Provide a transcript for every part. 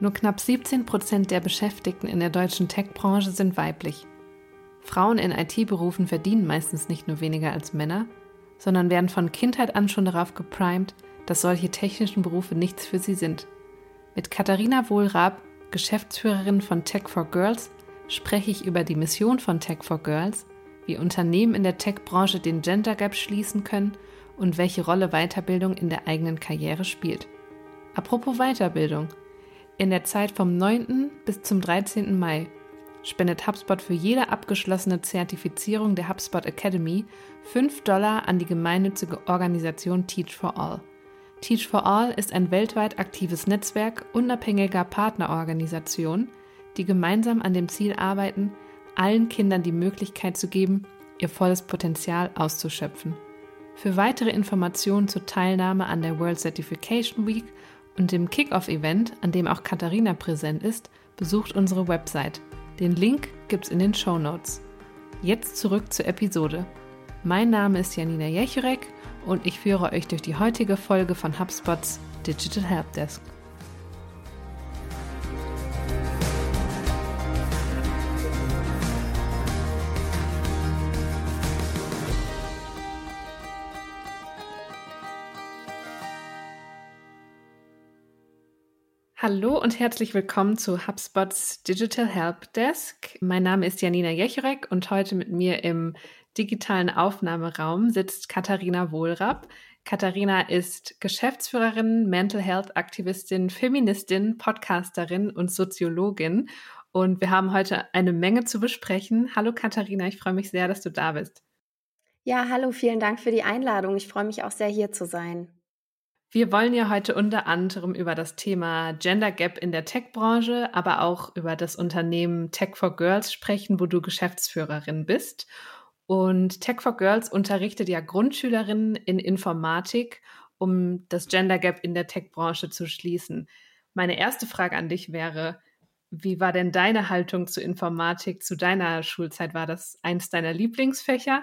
Nur knapp 17 Prozent der Beschäftigten in der deutschen Tech-Branche sind weiblich. Frauen in IT-Berufen verdienen meistens nicht nur weniger als Männer, sondern werden von Kindheit an schon darauf geprimed, dass solche technischen Berufe nichts für sie sind. Mit Katharina Wohlrab, Geschäftsführerin von Tech for Girls, spreche ich über die Mission von Tech for Girls, wie Unternehmen in der Tech-Branche den Gender Gap schließen können und welche Rolle Weiterbildung in der eigenen Karriere spielt. Apropos Weiterbildung. In der Zeit vom 9. bis zum 13. Mai spendet HubSpot für jede abgeschlossene Zertifizierung der HubSpot Academy 5 Dollar an die gemeinnützige Organisation Teach for All. Teach for All ist ein weltweit aktives Netzwerk unabhängiger Partnerorganisationen, die gemeinsam an dem Ziel arbeiten, allen Kindern die Möglichkeit zu geben, ihr volles Potenzial auszuschöpfen. Für weitere Informationen zur Teilnahme an der World Certification Week und dem Kickoff-Event, an dem auch Katharina präsent ist, besucht unsere Website. Den Link gibt's in den Show Notes. Jetzt zurück zur Episode. Mein Name ist Janina Jechurek und ich führe euch durch die heutige Folge von HubSpots Digital Helpdesk. Hallo und herzlich willkommen zu HubSpots Digital Help Desk. Mein Name ist Janina Jechrek und heute mit mir im digitalen Aufnahmeraum sitzt Katharina Wohlrapp. Katharina ist Geschäftsführerin, Mental Health Aktivistin, Feministin, Podcasterin und Soziologin. Und wir haben heute eine Menge zu besprechen. Hallo Katharina, ich freue mich sehr, dass du da bist. Ja, hallo, vielen Dank für die Einladung. Ich freue mich auch sehr, hier zu sein. Wir wollen ja heute unter anderem über das Thema Gender Gap in der Tech-Branche, aber auch über das Unternehmen Tech for Girls sprechen, wo du Geschäftsführerin bist. Und Tech for Girls unterrichtet ja Grundschülerinnen in Informatik, um das Gender Gap in der Tech-Branche zu schließen. Meine erste Frage an dich wäre, wie war denn deine Haltung zu Informatik zu deiner Schulzeit? War das eins deiner Lieblingsfächer?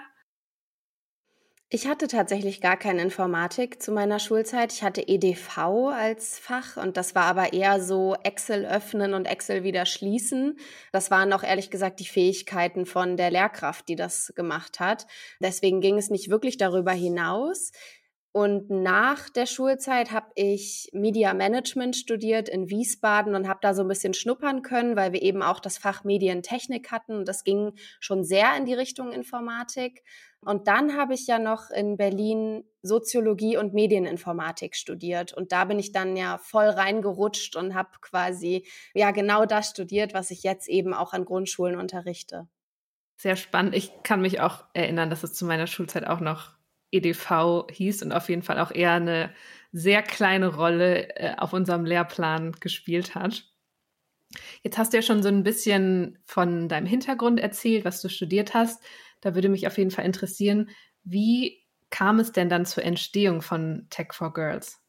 Ich hatte tatsächlich gar keine Informatik zu meiner Schulzeit. Ich hatte EDV als Fach und das war aber eher so Excel öffnen und Excel wieder schließen. Das waren auch ehrlich gesagt die Fähigkeiten von der Lehrkraft, die das gemacht hat. Deswegen ging es nicht wirklich darüber hinaus. Und nach der Schulzeit habe ich Media Management studiert in Wiesbaden und habe da so ein bisschen schnuppern können, weil wir eben auch das Fach Medientechnik hatten. Und das ging schon sehr in die Richtung Informatik. Und dann habe ich ja noch in Berlin Soziologie und Medieninformatik studiert. Und da bin ich dann ja voll reingerutscht und habe quasi ja genau das studiert, was ich jetzt eben auch an Grundschulen unterrichte. Sehr spannend. Ich kann mich auch erinnern, dass es zu meiner Schulzeit auch noch EDV hieß und auf jeden Fall auch eher eine sehr kleine Rolle äh, auf unserem Lehrplan gespielt hat. Jetzt hast du ja schon so ein bisschen von deinem Hintergrund erzählt, was du studiert hast. Da würde mich auf jeden Fall interessieren, wie kam es denn dann zur Entstehung von Tech for Girls?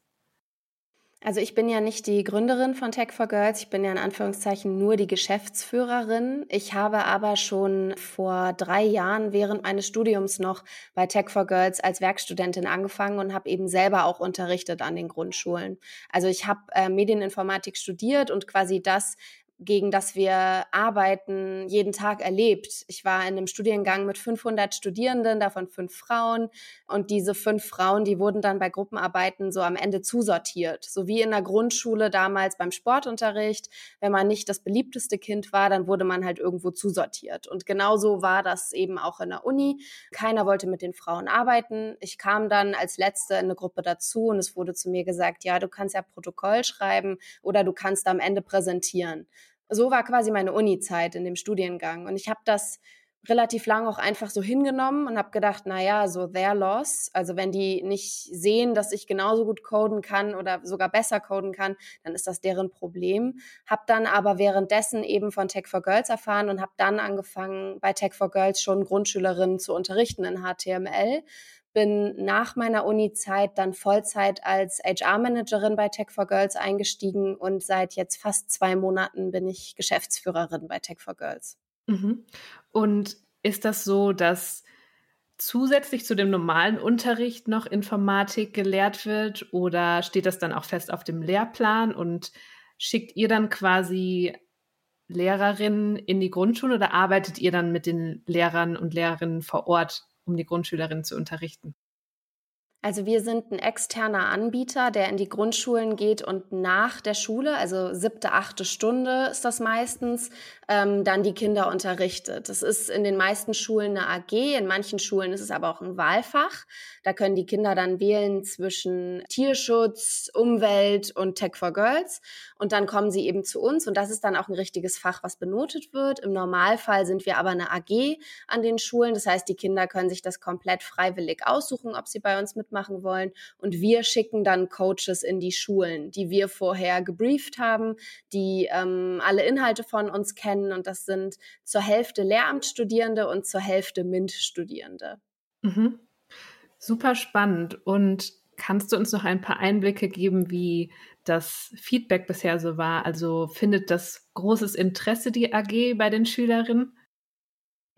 Also ich bin ja nicht die Gründerin von Tech for Girls, ich bin ja in Anführungszeichen nur die Geschäftsführerin. Ich habe aber schon vor drei Jahren während meines Studiums noch bei Tech for Girls als Werkstudentin angefangen und habe eben selber auch unterrichtet an den Grundschulen. Also ich habe äh, Medieninformatik studiert und quasi das gegen das wir arbeiten, jeden Tag erlebt. Ich war in einem Studiengang mit 500 Studierenden, davon fünf Frauen. Und diese fünf Frauen, die wurden dann bei Gruppenarbeiten so am Ende zusortiert. So wie in der Grundschule damals beim Sportunterricht. Wenn man nicht das beliebteste Kind war, dann wurde man halt irgendwo zusortiert. Und genauso war das eben auch in der Uni. Keiner wollte mit den Frauen arbeiten. Ich kam dann als Letzte in eine Gruppe dazu und es wurde zu mir gesagt, ja, du kannst ja Protokoll schreiben oder du kannst am Ende präsentieren so war quasi meine Uni-Zeit in dem Studiengang. Und ich habe das relativ lang auch einfach so hingenommen und habe gedacht, na ja, so their loss. Also wenn die nicht sehen, dass ich genauso gut coden kann oder sogar besser coden kann, dann ist das deren Problem. Hab dann aber währenddessen eben von Tech for Girls erfahren und habe dann angefangen, bei Tech for Girls schon Grundschülerinnen zu unterrichten in HTML bin nach meiner Uni-Zeit dann Vollzeit als HR-Managerin bei Tech for Girls eingestiegen und seit jetzt fast zwei Monaten bin ich Geschäftsführerin bei Tech for Girls. Mhm. Und ist das so, dass zusätzlich zu dem normalen Unterricht noch Informatik gelehrt wird oder steht das dann auch fest auf dem Lehrplan und schickt ihr dann quasi Lehrerinnen in die Grundschule oder arbeitet ihr dann mit den Lehrern und Lehrerinnen vor Ort, um die Grundschülerinnen zu unterrichten? Also wir sind ein externer Anbieter, der in die Grundschulen geht und nach der Schule, also siebte, achte Stunde ist das meistens, ähm, dann die Kinder unterrichtet. Das ist in den meisten Schulen eine AG, in manchen Schulen ist es aber auch ein Wahlfach. Da können die Kinder dann wählen zwischen Tierschutz, Umwelt und Tech for Girls. Und dann kommen sie eben zu uns und das ist dann auch ein richtiges Fach, was benotet wird. Im Normalfall sind wir aber eine AG an den Schulen. Das heißt, die Kinder können sich das komplett freiwillig aussuchen, ob sie bei uns mitmachen wollen. Und wir schicken dann Coaches in die Schulen, die wir vorher gebrieft haben, die ähm, alle Inhalte von uns kennen kennen und das sind zur Hälfte Lehramtsstudierende und zur Hälfte MINT-Studierende. Mhm. Super spannend. Und kannst du uns noch ein paar Einblicke geben, wie das Feedback bisher so war? Also findet das großes Interesse die AG bei den Schülerinnen?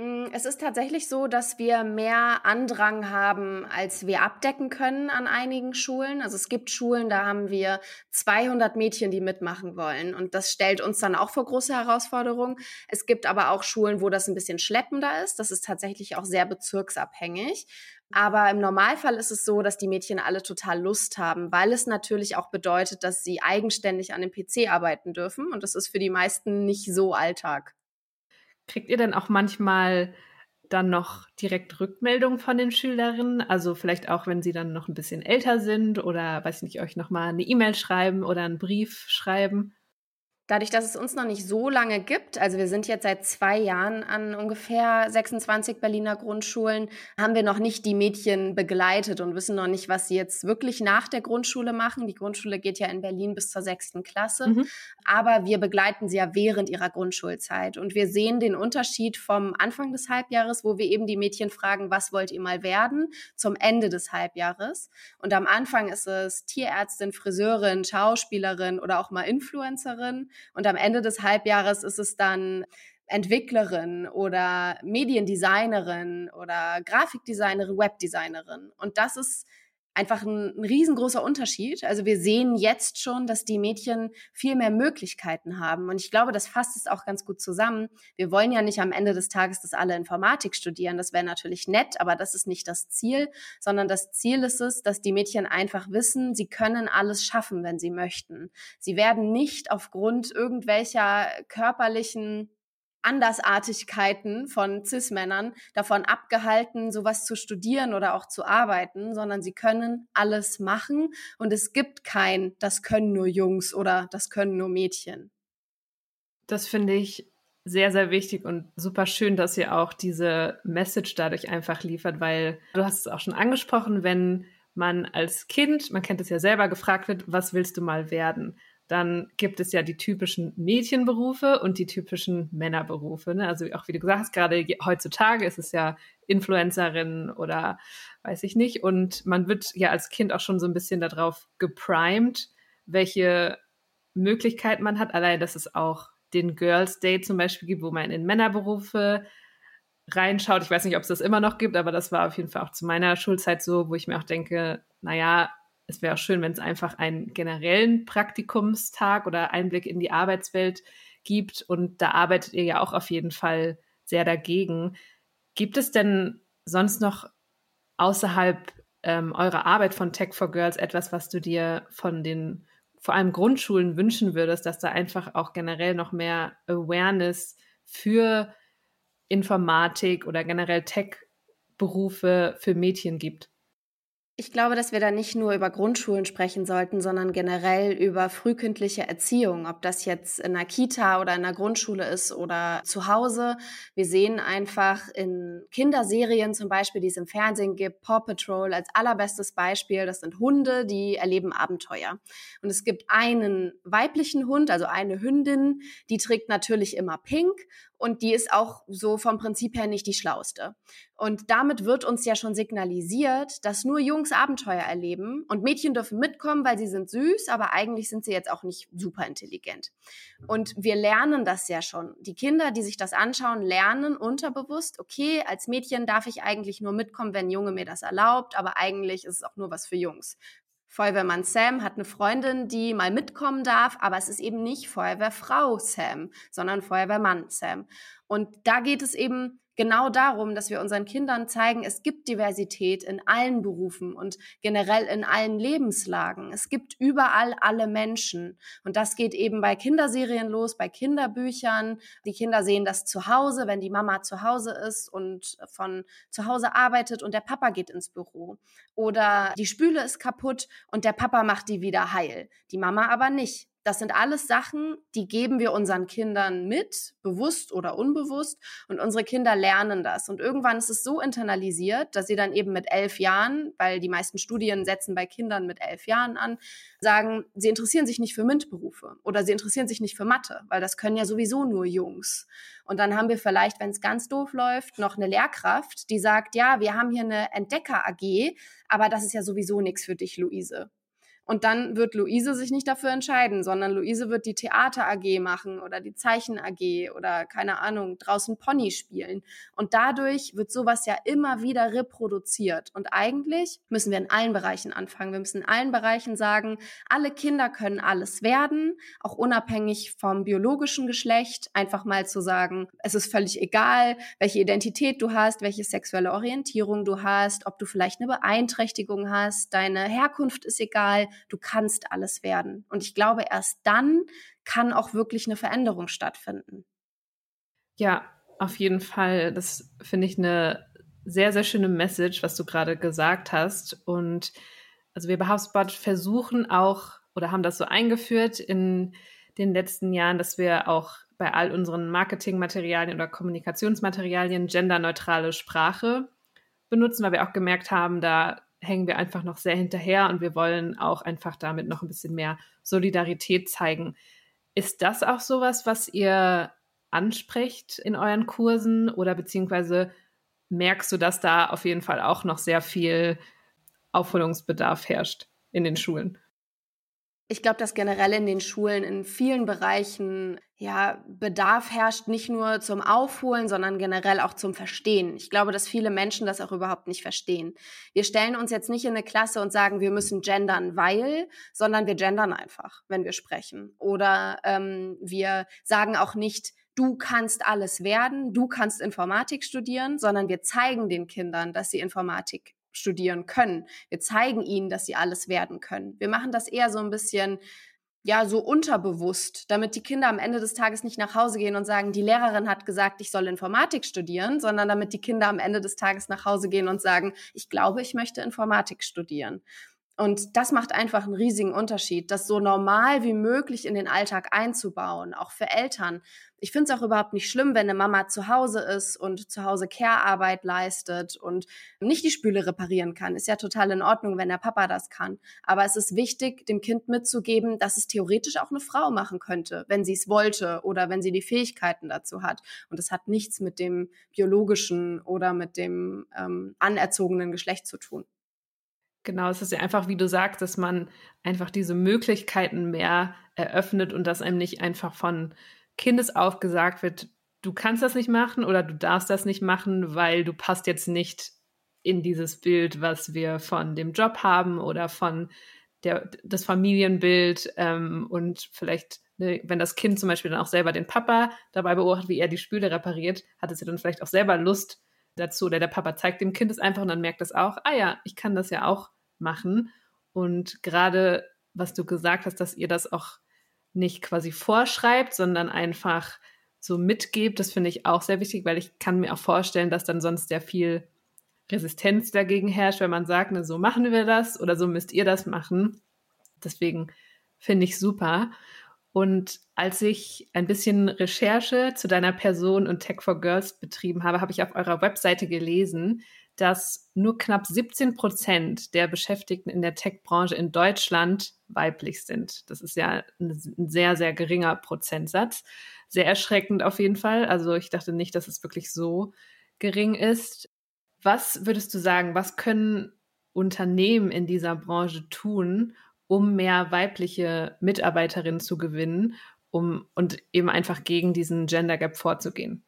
Mm, es ist tatsächlich so, dass wir mehr Andrang haben, als wir abdecken können an einigen Schulen. Also es gibt Schulen, da haben wir 200 Mädchen, die mitmachen wollen. Und das stellt uns dann auch vor große Herausforderungen. Es gibt aber auch Schulen, wo das ein bisschen schleppender ist. Das ist tatsächlich auch sehr bezirksabhängig. Aber im Normalfall ist es so, dass die Mädchen alle total Lust haben, weil es natürlich auch bedeutet, dass sie eigenständig an dem PC arbeiten dürfen. Und das ist für die meisten nicht so Alltag. Kriegt ihr denn auch manchmal dann noch direkt Rückmeldungen von den Schülerinnen? Also vielleicht auch, wenn sie dann noch ein bisschen älter sind oder, weiß ich nicht, euch nochmal eine E-Mail schreiben oder einen Brief schreiben? Dadurch, dass es uns noch nicht so lange gibt, also wir sind jetzt seit zwei Jahren an ungefähr 26 Berliner Grundschulen, haben wir noch nicht die Mädchen begleitet und wissen noch nicht, was sie jetzt wirklich nach der Grundschule machen. Die Grundschule geht ja in Berlin bis zur sechsten Klasse, mhm. aber wir begleiten sie ja während ihrer Grundschulzeit und wir sehen den Unterschied vom Anfang des Halbjahres, wo wir eben die Mädchen fragen, was wollt ihr mal werden, zum Ende des Halbjahres. Und am Anfang ist es Tierärztin, Friseurin, Schauspielerin oder auch mal Influencerin. Und am Ende des Halbjahres ist es dann Entwicklerin oder Mediendesignerin oder Grafikdesignerin, Webdesignerin. Und das ist einfach ein, ein, riesengroßer Unterschied. Also wir sehen jetzt schon, dass die Mädchen viel mehr Möglichkeiten haben. Und ich glaube, das fasst es auch ganz gut zusammen. Wir wollen ja nicht am Ende des Tages, dass alle Informatik studieren. Das wäre natürlich nett, aber das ist nicht das Ziel, sondern das Ziel ist es, dass die Mädchen einfach wissen, sie können alles schaffen, wenn sie möchten. Sie werden nicht aufgrund irgendwelcher körperlichen Andersartigkeiten von Cis-Männern davon abgehalten, sowas zu studieren oder auch zu arbeiten, sondern sie können alles machen und es gibt kein, das können nur Jungs oder das können nur Mädchen. Das finde ich sehr, sehr wichtig und super schön, dass ihr auch diese Message dadurch einfach liefert, weil du hast es auch schon angesprochen, wenn man als Kind, man kennt es ja selber, gefragt wird, was willst du mal werden? Dann gibt es ja die typischen Mädchenberufe und die typischen Männerberufe. Ne? Also auch wie du gesagt hast, gerade heutzutage ist es ja Influencerin oder weiß ich nicht. Und man wird ja als Kind auch schon so ein bisschen darauf geprimed, welche Möglichkeit man hat. Allein, dass es auch den Girls Day zum Beispiel gibt, wo man in Männerberufe reinschaut. Ich weiß nicht, ob es das immer noch gibt, aber das war auf jeden Fall auch zu meiner Schulzeit so, wo ich mir auch denke, naja, es wäre auch schön, wenn es einfach einen generellen Praktikumstag oder Einblick in die Arbeitswelt gibt. Und da arbeitet ihr ja auch auf jeden Fall sehr dagegen. Gibt es denn sonst noch außerhalb ähm, eurer Arbeit von Tech for Girls etwas, was du dir von den vor allem Grundschulen wünschen würdest, dass da einfach auch generell noch mehr Awareness für Informatik oder generell Tech-Berufe für Mädchen gibt? Ich glaube, dass wir da nicht nur über Grundschulen sprechen sollten, sondern generell über frühkindliche Erziehung, ob das jetzt in einer Kita oder in einer Grundschule ist oder zu Hause. Wir sehen einfach in Kinderserien zum Beispiel, die es im Fernsehen gibt, Paw Patrol als allerbestes Beispiel. Das sind Hunde, die erleben Abenteuer. Und es gibt einen weiblichen Hund, also eine Hündin, die trägt natürlich immer pink und die ist auch so vom Prinzip her nicht die schlauste. Und damit wird uns ja schon signalisiert, dass nur Jungs Abenteuer erleben und Mädchen dürfen mitkommen, weil sie sind süß, aber eigentlich sind sie jetzt auch nicht super intelligent. Und wir lernen das ja schon. Die Kinder, die sich das anschauen, lernen unterbewusst, okay, als Mädchen darf ich eigentlich nur mitkommen, wenn Junge mir das erlaubt, aber eigentlich ist es auch nur was für Jungs. Feuerwehrmann Sam hat eine Freundin, die mal mitkommen darf, aber es ist eben nicht Feuerwehrfrau Sam, sondern Feuerwehrmann Sam. Und da geht es eben genau darum, dass wir unseren Kindern zeigen, es gibt Diversität in allen Berufen und generell in allen Lebenslagen. Es gibt überall alle Menschen. Und das geht eben bei Kinderserien los, bei Kinderbüchern. Die Kinder sehen das zu Hause, wenn die Mama zu Hause ist und von zu Hause arbeitet und der Papa geht ins Büro. Oder die Spüle ist kaputt und der Papa macht die wieder heil. Die Mama aber nicht. Das sind alles Sachen, die geben wir unseren Kindern mit, bewusst oder unbewusst, und unsere Kinder lernen das. Und irgendwann ist es so internalisiert, dass sie dann eben mit elf Jahren, weil die meisten Studien setzen bei Kindern mit elf Jahren an, sagen, sie interessieren sich nicht für MINT-Berufe oder sie interessieren sich nicht für Mathe, weil das können ja sowieso nur Jungs. Und dann haben wir vielleicht, wenn es ganz doof läuft, noch eine Lehrkraft, die sagt, ja, wir haben hier eine Entdecker-AG, aber das ist ja sowieso nichts für dich, Luise. Und dann wird Luise sich nicht dafür entscheiden, sondern Luise wird die Theater AG machen oder die Zeichen AG oder keine Ahnung, draußen Pony spielen. Und dadurch wird sowas ja immer wieder reproduziert. Und eigentlich müssen wir in allen Bereichen anfangen. Wir müssen in allen Bereichen sagen, alle Kinder können alles werden, auch unabhängig vom biologischen Geschlecht. Einfach mal zu sagen, es ist völlig egal, welche Identität du hast, welche sexuelle Orientierung du hast, ob du vielleicht eine Beeinträchtigung hast, deine Herkunft ist egal du kannst alles werden. Und ich glaube, erst dann kann auch wirklich eine Veränderung stattfinden. Ja, auf jeden Fall. Das finde ich eine sehr, sehr schöne Message, was du gerade gesagt hast. Und also wir bei HubSpot versuchen auch oder haben das so eingeführt in den letzten Jahren, dass wir auch bei all unseren Marketingmaterialien oder Kommunikationsmaterialien genderneutrale Sprache benutzen, weil wir auch gemerkt haben, da hängen wir einfach noch sehr hinterher und wir wollen auch einfach damit noch ein bisschen mehr Solidarität zeigen. Ist das auch sowas, was ihr ansprecht in euren Kursen oder beziehungsweise merkst du, dass da auf jeden Fall auch noch sehr viel Aufholungsbedarf herrscht in den Schulen? Ich glaube, dass generell in den Schulen in vielen Bereichen ja Bedarf herrscht, nicht nur zum Aufholen, sondern generell auch zum Verstehen. Ich glaube, dass viele Menschen das auch überhaupt nicht verstehen. Wir stellen uns jetzt nicht in eine Klasse und sagen, wir müssen gendern, weil, sondern wir gendern einfach, wenn wir sprechen. Oder ähm, wir sagen auch nicht, du kannst alles werden, du kannst Informatik studieren, sondern wir zeigen den Kindern, dass sie Informatik studieren können. Wir zeigen ihnen, dass sie alles werden können. Wir machen das eher so ein bisschen ja, so unterbewusst, damit die Kinder am Ende des Tages nicht nach Hause gehen und sagen, die Lehrerin hat gesagt, ich soll Informatik studieren, sondern damit die Kinder am Ende des Tages nach Hause gehen und sagen, ich glaube, ich möchte Informatik studieren. Und das macht einfach einen riesigen Unterschied, das so normal wie möglich in den Alltag einzubauen, auch für Eltern. Ich finde es auch überhaupt nicht schlimm, wenn eine Mama zu Hause ist und zu Hause Care-Arbeit leistet und nicht die Spüle reparieren kann. Ist ja total in Ordnung, wenn der Papa das kann. Aber es ist wichtig, dem Kind mitzugeben, dass es theoretisch auch eine Frau machen könnte, wenn sie es wollte oder wenn sie die Fähigkeiten dazu hat. Und es hat nichts mit dem biologischen oder mit dem ähm, anerzogenen Geschlecht zu tun. Genau, es ist ja einfach, wie du sagst, dass man einfach diese Möglichkeiten mehr eröffnet und dass einem nicht einfach von Kindes auf gesagt wird, du kannst das nicht machen oder du darfst das nicht machen, weil du passt jetzt nicht in dieses Bild, was wir von dem Job haben oder von der, das Familienbild ähm, und vielleicht, ne, wenn das Kind zum Beispiel dann auch selber den Papa dabei beobachtet, wie er die Spüle repariert, hat es ja dann vielleicht auch selber Lust, dazu oder der Papa zeigt dem Kind es einfach und dann merkt es auch, ah ja, ich kann das ja auch machen. Und gerade was du gesagt hast, dass ihr das auch nicht quasi vorschreibt, sondern einfach so mitgebt, das finde ich auch sehr wichtig, weil ich kann mir auch vorstellen, dass dann sonst sehr viel Resistenz dagegen herrscht, wenn man sagt, ne, so machen wir das oder so müsst ihr das machen. Deswegen finde ich super. Und als ich ein bisschen Recherche zu deiner Person und Tech for Girls betrieben habe, habe ich auf eurer Webseite gelesen, dass nur knapp 17 Prozent der Beschäftigten in der Tech-Branche in Deutschland weiblich sind. Das ist ja ein sehr, sehr geringer Prozentsatz. Sehr erschreckend auf jeden Fall. Also ich dachte nicht, dass es wirklich so gering ist. Was würdest du sagen, was können Unternehmen in dieser Branche tun, um mehr weibliche Mitarbeiterinnen zu gewinnen, um und eben einfach gegen diesen Gender Gap vorzugehen?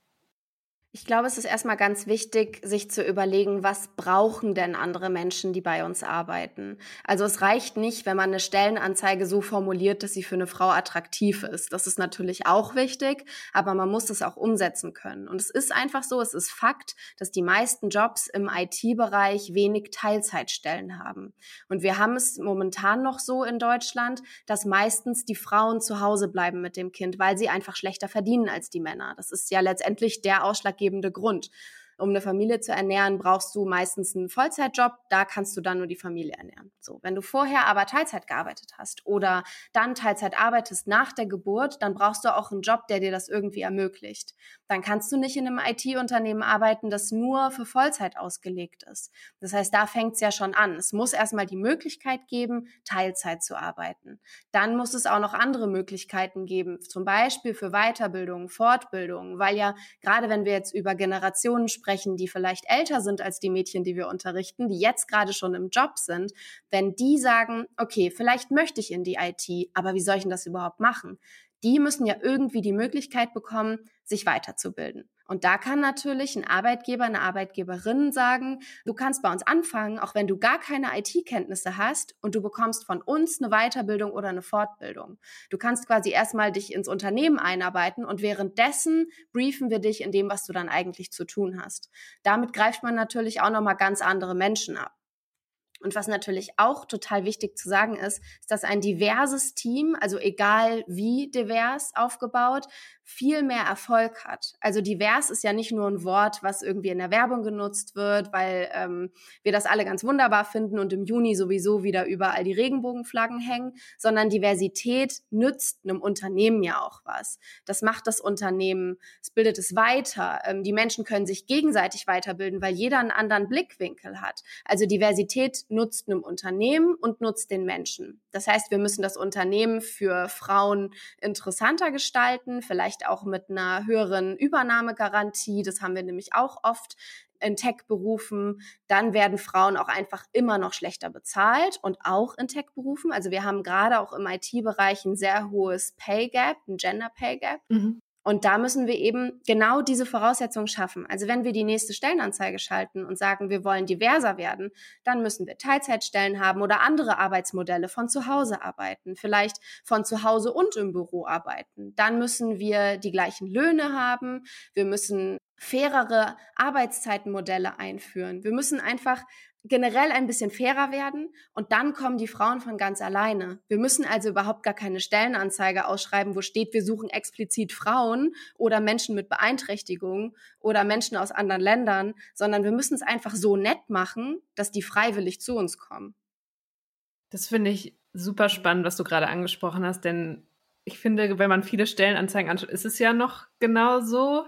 Ich glaube, es ist erstmal ganz wichtig, sich zu überlegen, was brauchen denn andere Menschen, die bei uns arbeiten. Also es reicht nicht, wenn man eine Stellenanzeige so formuliert, dass sie für eine Frau attraktiv ist. Das ist natürlich auch wichtig, aber man muss es auch umsetzen können. Und es ist einfach so, es ist Fakt, dass die meisten Jobs im IT-Bereich wenig Teilzeitstellen haben. Und wir haben es momentan noch so in Deutschland, dass meistens die Frauen zu Hause bleiben mit dem Kind, weil sie einfach schlechter verdienen als die Männer. Das ist ja letztendlich der Ausschlag ausschlaggebende Grund. Um eine Familie zu ernähren, brauchst du meistens einen Vollzeitjob, da kannst du dann nur die Familie ernähren. So, wenn du vorher aber Teilzeit gearbeitet hast oder dann Teilzeit arbeitest nach der Geburt, dann brauchst du auch einen Job, der dir das irgendwie ermöglicht. Dann kannst du nicht in einem IT-Unternehmen arbeiten, das nur für Vollzeit ausgelegt ist. Das heißt, da fängt es ja schon an. Es muss erstmal die Möglichkeit geben, Teilzeit zu arbeiten. Dann muss es auch noch andere Möglichkeiten geben, zum Beispiel für Weiterbildung, Fortbildung, weil ja gerade wenn wir jetzt über Generationen sprechen, die vielleicht älter sind als die Mädchen, die wir unterrichten, die jetzt gerade schon im Job sind, wenn die sagen, okay, vielleicht möchte ich in die IT, aber wie soll ich denn das überhaupt machen? Die müssen ja irgendwie die Möglichkeit bekommen, sich weiterzubilden. Und da kann natürlich ein Arbeitgeber, eine Arbeitgeberin sagen, du kannst bei uns anfangen, auch wenn du gar keine IT-Kenntnisse hast und du bekommst von uns eine Weiterbildung oder eine Fortbildung. Du kannst quasi erstmal dich ins Unternehmen einarbeiten und währenddessen briefen wir dich in dem, was du dann eigentlich zu tun hast. Damit greift man natürlich auch nochmal ganz andere Menschen ab. Und was natürlich auch total wichtig zu sagen ist, ist, dass ein diverses Team, also egal wie divers aufgebaut, viel mehr Erfolg hat. Also divers ist ja nicht nur ein Wort, was irgendwie in der Werbung genutzt wird, weil ähm, wir das alle ganz wunderbar finden und im Juni sowieso wieder überall die Regenbogenflaggen hängen, sondern Diversität nützt einem Unternehmen ja auch was. Das macht das Unternehmen, es bildet es weiter. Ähm, die Menschen können sich gegenseitig weiterbilden, weil jeder einen anderen Blickwinkel hat. Also Diversität nutzt einem Unternehmen und nutzt den Menschen. Das heißt, wir müssen das Unternehmen für Frauen interessanter gestalten, vielleicht auch mit einer höheren Übernahmegarantie. Das haben wir nämlich auch oft in Tech-Berufen, dann werden Frauen auch einfach immer noch schlechter bezahlt und auch in Tech-Berufen. Also wir haben gerade auch im IT-Bereich ein sehr hohes Pay Gap, ein Gender Pay Gap. Mhm. Und da müssen wir eben genau diese Voraussetzungen schaffen. Also wenn wir die nächste Stellenanzeige schalten und sagen, wir wollen diverser werden, dann müssen wir Teilzeitstellen haben oder andere Arbeitsmodelle von zu Hause arbeiten, vielleicht von zu Hause und im Büro arbeiten. Dann müssen wir die gleichen Löhne haben. Wir müssen fairere Arbeitszeitenmodelle einführen. Wir müssen einfach generell ein bisschen fairer werden und dann kommen die Frauen von ganz alleine. Wir müssen also überhaupt gar keine Stellenanzeige ausschreiben, wo steht, wir suchen explizit Frauen oder Menschen mit Beeinträchtigungen oder Menschen aus anderen Ländern, sondern wir müssen es einfach so nett machen, dass die freiwillig zu uns kommen. Das finde ich super spannend, was du gerade angesprochen hast, denn ich finde, wenn man viele Stellenanzeigen anschaut, ist es ja noch genau so.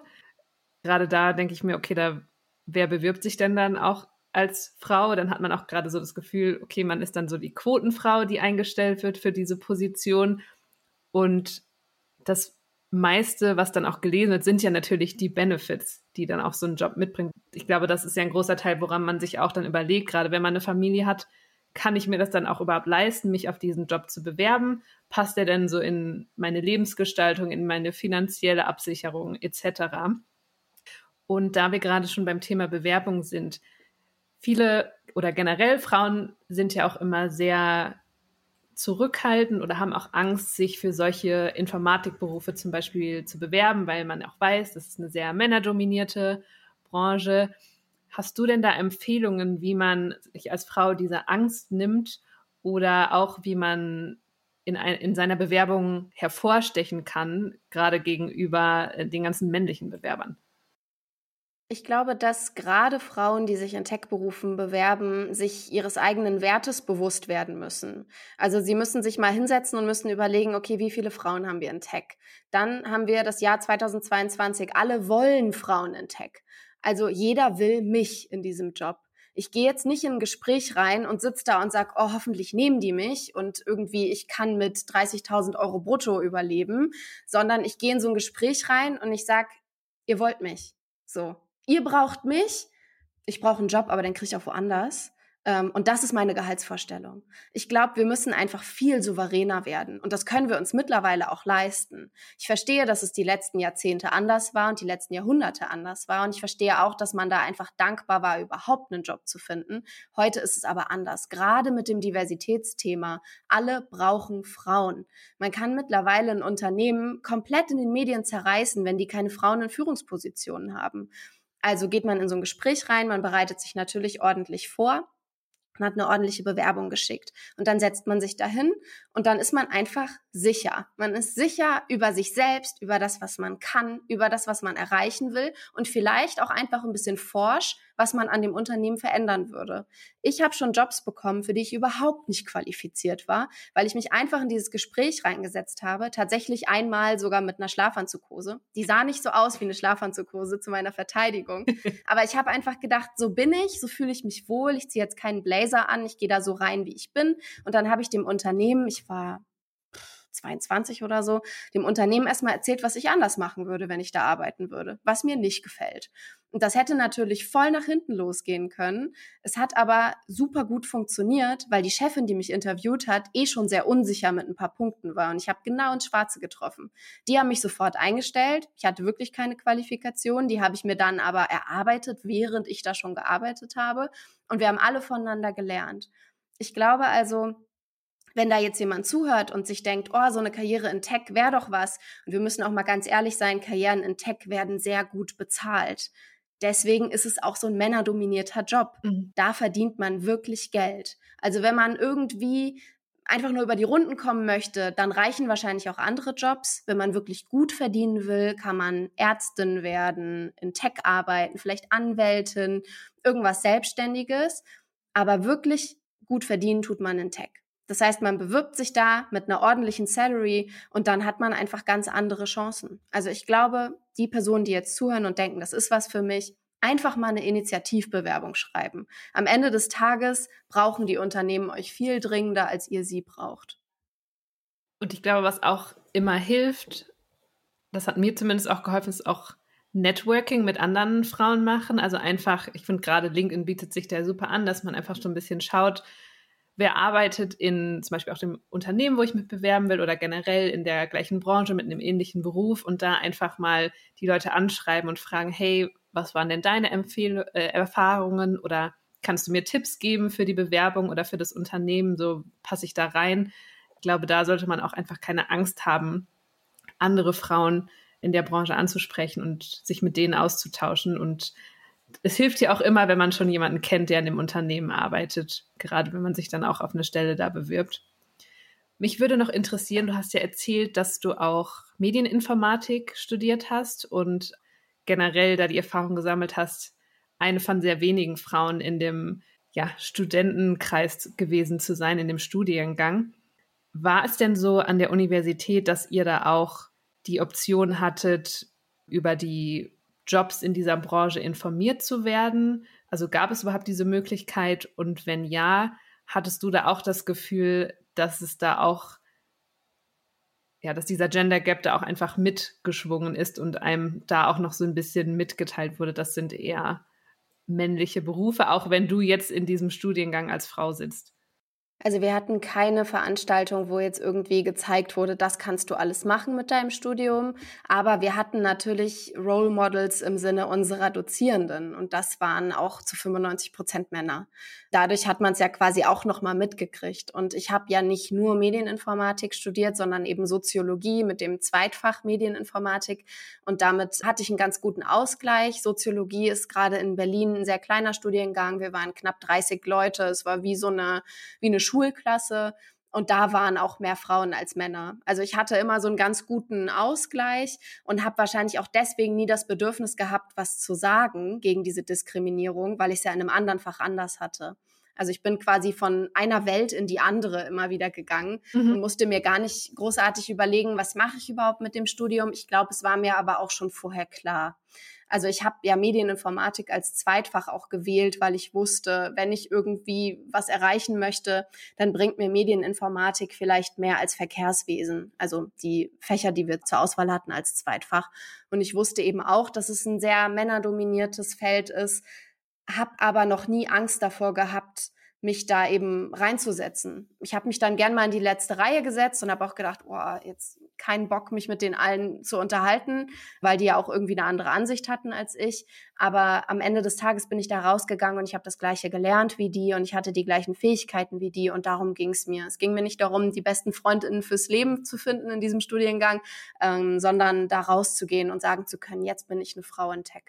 Gerade da denke ich mir, okay, da wer bewirbt sich denn dann auch als Frau, dann hat man auch gerade so das Gefühl, okay, man ist dann so die Quotenfrau, die eingestellt wird für diese Position. Und das meiste, was dann auch gelesen wird, sind ja natürlich die Benefits, die dann auch so ein Job mitbringt. Ich glaube, das ist ja ein großer Teil, woran man sich auch dann überlegt, gerade wenn man eine Familie hat, kann ich mir das dann auch überhaupt leisten, mich auf diesen Job zu bewerben? Passt der denn so in meine Lebensgestaltung, in meine finanzielle Absicherung etc.? Und da wir gerade schon beim Thema Bewerbung sind, viele oder generell Frauen sind ja auch immer sehr zurückhaltend oder haben auch Angst, sich für solche Informatikberufe zum Beispiel zu bewerben, weil man auch weiß, das ist eine sehr männerdominierte Branche. Hast du denn da Empfehlungen, wie man sich als Frau diese Angst nimmt oder auch wie man in, ein, in seiner Bewerbung hervorstechen kann, gerade gegenüber den ganzen männlichen Bewerbern? Ich glaube, dass gerade Frauen, die sich in Tech-Berufen bewerben, sich ihres eigenen Wertes bewusst werden müssen. Also sie müssen sich mal hinsetzen und müssen überlegen, okay, wie viele Frauen haben wir in Tech? Dann haben wir das Jahr 2022. Alle wollen Frauen in Tech. Also jeder will mich in diesem Job. Ich gehe jetzt nicht in ein Gespräch rein und sitze da und sag, oh, hoffentlich nehmen die mich und irgendwie ich kann mit 30.000 Euro brutto überleben, sondern ich gehe in so ein Gespräch rein und ich sag, ihr wollt mich. So, ihr braucht mich, ich brauche einen Job, aber den kriege ich auch woanders. Ähm, und das ist meine Gehaltsvorstellung. Ich glaube, wir müssen einfach viel souveräner werden. Und das können wir uns mittlerweile auch leisten. Ich verstehe, dass es die letzten Jahrzehnte anders war und die letzten Jahrhunderte anders war. Und ich verstehe auch, dass man da einfach dankbar war, überhaupt einen Job zu finden. Heute ist es aber anders. Gerade mit dem Diversitätsthema. Alle brauchen Frauen. Man kann mittlerweile ein Unternehmen komplett in den Medien zerreißen, wenn die keine Frauen in Führungspositionen haben. Also geht man in so ein Gespräch rein, man bereitet sich natürlich ordentlich vor man hat eine ordentliche Bewerbung geschickt. Und dann setzt man sich dahin und dann ist man einfach sicher. Man ist sicher über sich selbst, über das, was man kann, über das, was man erreichen will und vielleicht auch einfach ein bisschen forsch, was man an dem Unternehmen verändern würde. Ich habe schon Jobs bekommen, für die ich überhaupt nicht qualifiziert war, weil ich mich einfach in dieses Gespräch reingesetzt habe, tatsächlich einmal sogar mit einer Schlafanzughose. Die sah nicht so aus wie eine Schlafanzughose zu meiner Verteidigung, aber ich habe einfach gedacht, so bin ich, so fühle ich mich wohl, ich ziehe jetzt keinen Blazer an, ich gehe da so rein, wie ich bin und dann habe ich dem Unternehmen, ich war 22 oder so, dem Unternehmen erstmal erzählt, was ich anders machen würde, wenn ich da arbeiten würde, was mir nicht gefällt. Und das hätte natürlich voll nach hinten losgehen können. Es hat aber super gut funktioniert, weil die Chefin, die mich interviewt hat, eh schon sehr unsicher mit ein paar Punkten war. Und ich habe genau ins Schwarze getroffen. Die haben mich sofort eingestellt. Ich hatte wirklich keine Qualifikation. Die habe ich mir dann aber erarbeitet, während ich da schon gearbeitet habe. Und wir haben alle voneinander gelernt. Ich glaube also, wenn da jetzt jemand zuhört und sich denkt, oh, so eine Karriere in Tech wäre doch was. Und wir müssen auch mal ganz ehrlich sein, Karrieren in Tech werden sehr gut bezahlt. Deswegen ist es auch so ein männerdominierter Job. Mhm. Da verdient man wirklich Geld. Also wenn man irgendwie einfach nur über die Runden kommen möchte, dann reichen wahrscheinlich auch andere Jobs. Wenn man wirklich gut verdienen will, kann man Ärztin werden, in Tech arbeiten, vielleicht Anwältin, irgendwas Selbstständiges. Aber wirklich gut verdienen tut man in Tech. Das heißt, man bewirbt sich da mit einer ordentlichen Salary und dann hat man einfach ganz andere Chancen. Also ich glaube, die Personen, die jetzt zuhören und denken, das ist was für mich, einfach mal eine Initiativbewerbung schreiben. Am Ende des Tages brauchen die Unternehmen euch viel dringender, als ihr sie braucht. Und ich glaube, was auch immer hilft, das hat mir zumindest auch geholfen, ist auch Networking mit anderen Frauen machen. Also einfach, ich finde gerade LinkedIn bietet sich da super an, dass man einfach so ein bisschen schaut, wer arbeitet in zum Beispiel auch dem Unternehmen, wo ich mich bewerben will oder generell in der gleichen Branche mit einem ähnlichen Beruf und da einfach mal die Leute anschreiben und fragen, hey, was waren denn deine Empfehl äh, Erfahrungen oder kannst du mir Tipps geben für die Bewerbung oder für das Unternehmen, so passe ich da rein. Ich glaube, da sollte man auch einfach keine Angst haben, andere Frauen in der Branche anzusprechen und sich mit denen auszutauschen und es hilft ja auch immer, wenn man schon jemanden kennt, der in dem Unternehmen arbeitet, gerade wenn man sich dann auch auf eine Stelle da bewirbt. Mich würde noch interessieren, du hast ja erzählt, dass du auch Medieninformatik studiert hast und generell da die Erfahrung gesammelt hast, eine von sehr wenigen Frauen in dem ja, Studentenkreis gewesen zu sein, in dem Studiengang. War es denn so an der Universität, dass ihr da auch die Option hattet, über die Jobs in dieser Branche informiert zu werden? Also gab es überhaupt diese Möglichkeit? Und wenn ja, hattest du da auch das Gefühl, dass es da auch, ja, dass dieser Gender Gap da auch einfach mitgeschwungen ist und einem da auch noch so ein bisschen mitgeteilt wurde, das sind eher männliche Berufe, auch wenn du jetzt in diesem Studiengang als Frau sitzt? Also wir hatten keine Veranstaltung, wo jetzt irgendwie gezeigt wurde, das kannst du alles machen mit deinem Studium. Aber wir hatten natürlich Role Models im Sinne unserer Dozierenden und das waren auch zu 95 Prozent Männer. Dadurch hat man es ja quasi auch nochmal mitgekriegt. Und ich habe ja nicht nur Medieninformatik studiert, sondern eben Soziologie mit dem Zweitfach Medieninformatik. Und damit hatte ich einen ganz guten Ausgleich. Soziologie ist gerade in Berlin ein sehr kleiner Studiengang. Wir waren knapp 30 Leute. Es war wie so eine, wie eine Schulklasse und da waren auch mehr Frauen als Männer. Also ich hatte immer so einen ganz guten Ausgleich und habe wahrscheinlich auch deswegen nie das Bedürfnis gehabt, was zu sagen gegen diese Diskriminierung, weil ich es ja in einem anderen Fach anders hatte. Also ich bin quasi von einer Welt in die andere immer wieder gegangen mhm. und musste mir gar nicht großartig überlegen, was mache ich überhaupt mit dem Studium. Ich glaube, es war mir aber auch schon vorher klar. Also ich habe ja Medieninformatik als Zweitfach auch gewählt, weil ich wusste, wenn ich irgendwie was erreichen möchte, dann bringt mir Medieninformatik vielleicht mehr als Verkehrswesen, also die Fächer, die wir zur Auswahl hatten als Zweitfach. Und ich wusste eben auch, dass es ein sehr männerdominiertes Feld ist, habe aber noch nie Angst davor gehabt, mich da eben reinzusetzen. Ich habe mich dann gern mal in die letzte Reihe gesetzt und habe auch gedacht, boah, jetzt keinen Bock, mich mit den allen zu unterhalten, weil die ja auch irgendwie eine andere Ansicht hatten als ich. Aber am Ende des Tages bin ich da rausgegangen und ich habe das Gleiche gelernt wie die und ich hatte die gleichen Fähigkeiten wie die und darum ging es mir. Es ging mir nicht darum, die besten Freundinnen fürs Leben zu finden in diesem Studiengang, ähm, sondern da rauszugehen und sagen zu können, jetzt bin ich eine Frau in Tech.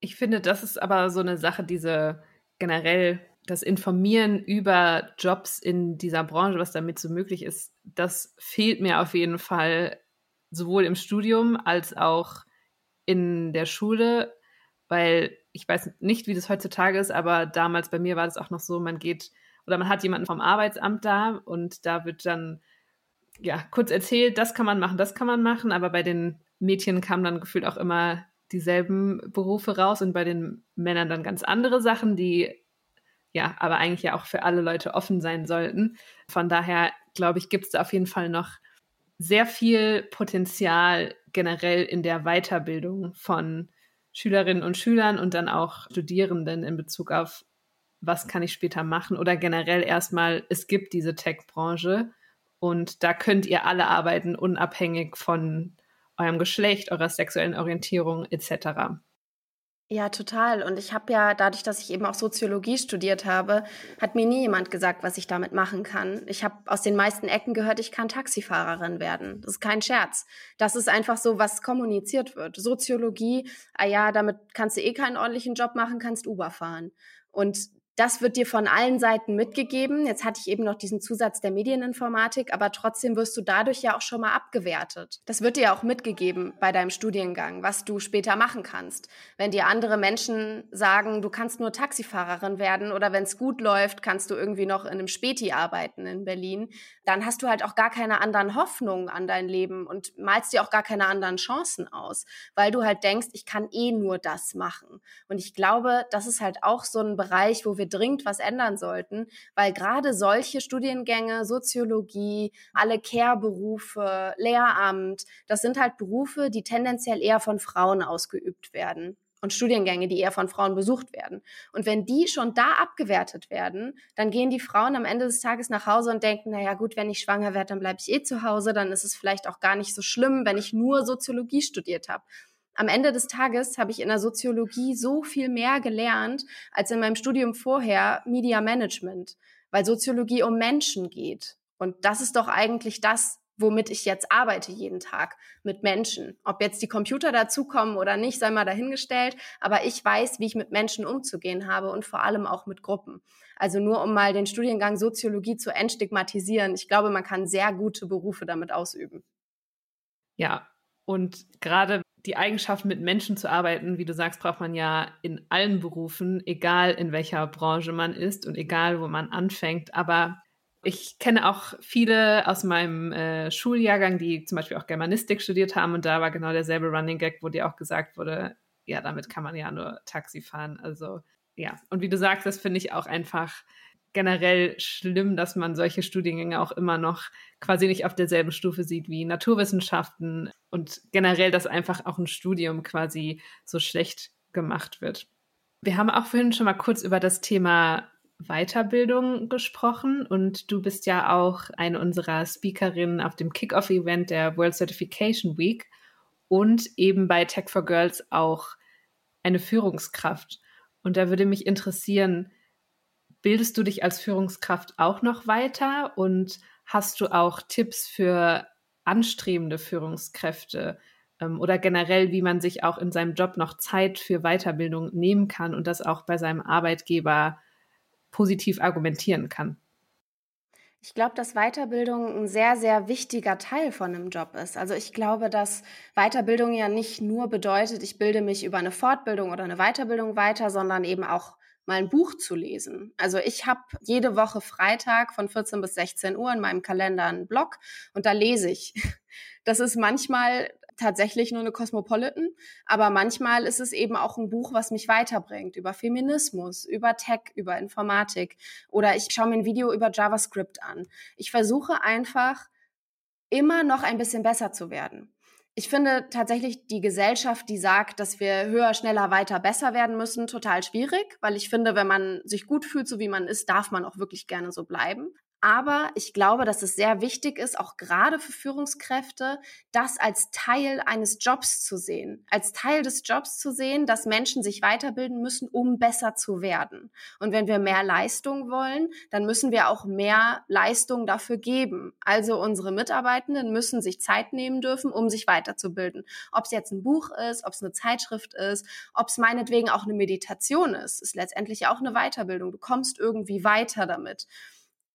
Ich finde, das ist aber so eine Sache, diese generell das Informieren über Jobs in dieser Branche, was damit so möglich ist, das fehlt mir auf jeden Fall sowohl im Studium als auch in der Schule, weil ich weiß nicht, wie das heutzutage ist, aber damals bei mir war das auch noch so, man geht oder man hat jemanden vom Arbeitsamt da und da wird dann ja kurz erzählt, das kann man machen, das kann man machen, aber bei den Mädchen kam dann gefühlt auch immer dieselben Berufe raus und bei den Männern dann ganz andere Sachen, die ja, aber eigentlich ja auch für alle Leute offen sein sollten. Von daher, glaube ich, gibt es da auf jeden Fall noch sehr viel Potenzial generell in der Weiterbildung von Schülerinnen und Schülern und dann auch Studierenden in Bezug auf, was kann ich später machen oder generell erstmal, es gibt diese Tech-Branche und da könnt ihr alle arbeiten, unabhängig von eurem Geschlecht, eurer sexuellen Orientierung etc. Ja, total. Und ich habe ja, dadurch, dass ich eben auch Soziologie studiert habe, hat mir nie jemand gesagt, was ich damit machen kann. Ich habe aus den meisten Ecken gehört, ich kann Taxifahrerin werden. Das ist kein Scherz. Das ist einfach so, was kommuniziert wird. Soziologie, ah ja, damit kannst du eh keinen ordentlichen Job machen, kannst Uber fahren. Und das wird dir von allen Seiten mitgegeben. Jetzt hatte ich eben noch diesen Zusatz der Medieninformatik, aber trotzdem wirst du dadurch ja auch schon mal abgewertet. Das wird dir auch mitgegeben bei deinem Studiengang, was du später machen kannst. Wenn dir andere Menschen sagen, du kannst nur Taxifahrerin werden oder wenn es gut läuft, kannst du irgendwie noch in einem Späti arbeiten in Berlin, dann hast du halt auch gar keine anderen Hoffnungen an dein Leben und malst dir auch gar keine anderen Chancen aus, weil du halt denkst, ich kann eh nur das machen. Und ich glaube, das ist halt auch so ein Bereich, wo wir dringend was ändern sollten, weil gerade solche Studiengänge, Soziologie, alle Care-Berufe, Lehramt, das sind halt Berufe, die tendenziell eher von Frauen ausgeübt werden und Studiengänge, die eher von Frauen besucht werden. Und wenn die schon da abgewertet werden, dann gehen die Frauen am Ende des Tages nach Hause und denken, naja gut, wenn ich schwanger werde, dann bleibe ich eh zu Hause, dann ist es vielleicht auch gar nicht so schlimm, wenn ich nur Soziologie studiert habe am Ende des Tages habe ich in der Soziologie so viel mehr gelernt als in meinem Studium vorher Media Management, weil Soziologie um Menschen geht. Und das ist doch eigentlich das, womit ich jetzt arbeite jeden Tag mit Menschen. Ob jetzt die Computer dazukommen oder nicht, sei mal dahingestellt. Aber ich weiß, wie ich mit Menschen umzugehen habe und vor allem auch mit Gruppen. Also nur um mal den Studiengang Soziologie zu entstigmatisieren. Ich glaube, man kann sehr gute Berufe damit ausüben. Ja, und gerade die Eigenschaft, mit Menschen zu arbeiten, wie du sagst, braucht man ja in allen Berufen, egal in welcher Branche man ist und egal, wo man anfängt. Aber ich kenne auch viele aus meinem äh, Schuljahrgang, die zum Beispiel auch Germanistik studiert haben und da war genau derselbe Running Gag, wo dir auch gesagt wurde, ja, damit kann man ja nur Taxi fahren. Also ja, und wie du sagst, das finde ich auch einfach generell schlimm, dass man solche Studiengänge auch immer noch quasi nicht auf derselben Stufe sieht wie Naturwissenschaften und generell, dass einfach auch ein Studium quasi so schlecht gemacht wird. Wir haben auch vorhin schon mal kurz über das Thema Weiterbildung gesprochen und du bist ja auch eine unserer Speakerinnen auf dem Kickoff-Event der World Certification Week und eben bei Tech for Girls auch eine Führungskraft. Und da würde mich interessieren, Bildest du dich als Führungskraft auch noch weiter und hast du auch Tipps für anstrebende Führungskräfte ähm, oder generell, wie man sich auch in seinem Job noch Zeit für Weiterbildung nehmen kann und das auch bei seinem Arbeitgeber positiv argumentieren kann? Ich glaube, dass Weiterbildung ein sehr, sehr wichtiger Teil von einem Job ist. Also ich glaube, dass Weiterbildung ja nicht nur bedeutet, ich bilde mich über eine Fortbildung oder eine Weiterbildung weiter, sondern eben auch mal ein Buch zu lesen. Also ich habe jede Woche Freitag von 14 bis 16 Uhr in meinem Kalender einen Blog und da lese ich. Das ist manchmal tatsächlich nur eine Cosmopolitan, aber manchmal ist es eben auch ein Buch, was mich weiterbringt über Feminismus, über Tech, über Informatik oder ich schaue mir ein Video über JavaScript an. Ich versuche einfach immer noch ein bisschen besser zu werden Ich finde tatsächlich die Gesellschaft, die sagt, dass wir höher, schneller, weiter, besser werden müssen, total schwierig, weil ich finde, wenn man sich gut fühlt, so wie man ist, darf man auch wirklich gerne so bleiben. Aber ich glaube, dass es sehr wichtig ist, auch gerade für Führungskräfte, das als Teil eines Jobs zu sehen. Als Teil des Jobs zu sehen, dass Menschen sich weiterbilden müssen, um besser zu werden. Und wenn wir mehr Leistung wollen, dann müssen wir auch mehr Leistung dafür geben. Also unsere Mitarbeitenden müssen sich Zeit nehmen dürfen, um sich weiterzubilden. Ob es jetzt ein Buch ist, ob es eine Zeitschrift ist, ob es meinetwegen auch eine Meditation ist, ist letztendlich auch eine Weiterbildung. Du kommst irgendwie weiter damit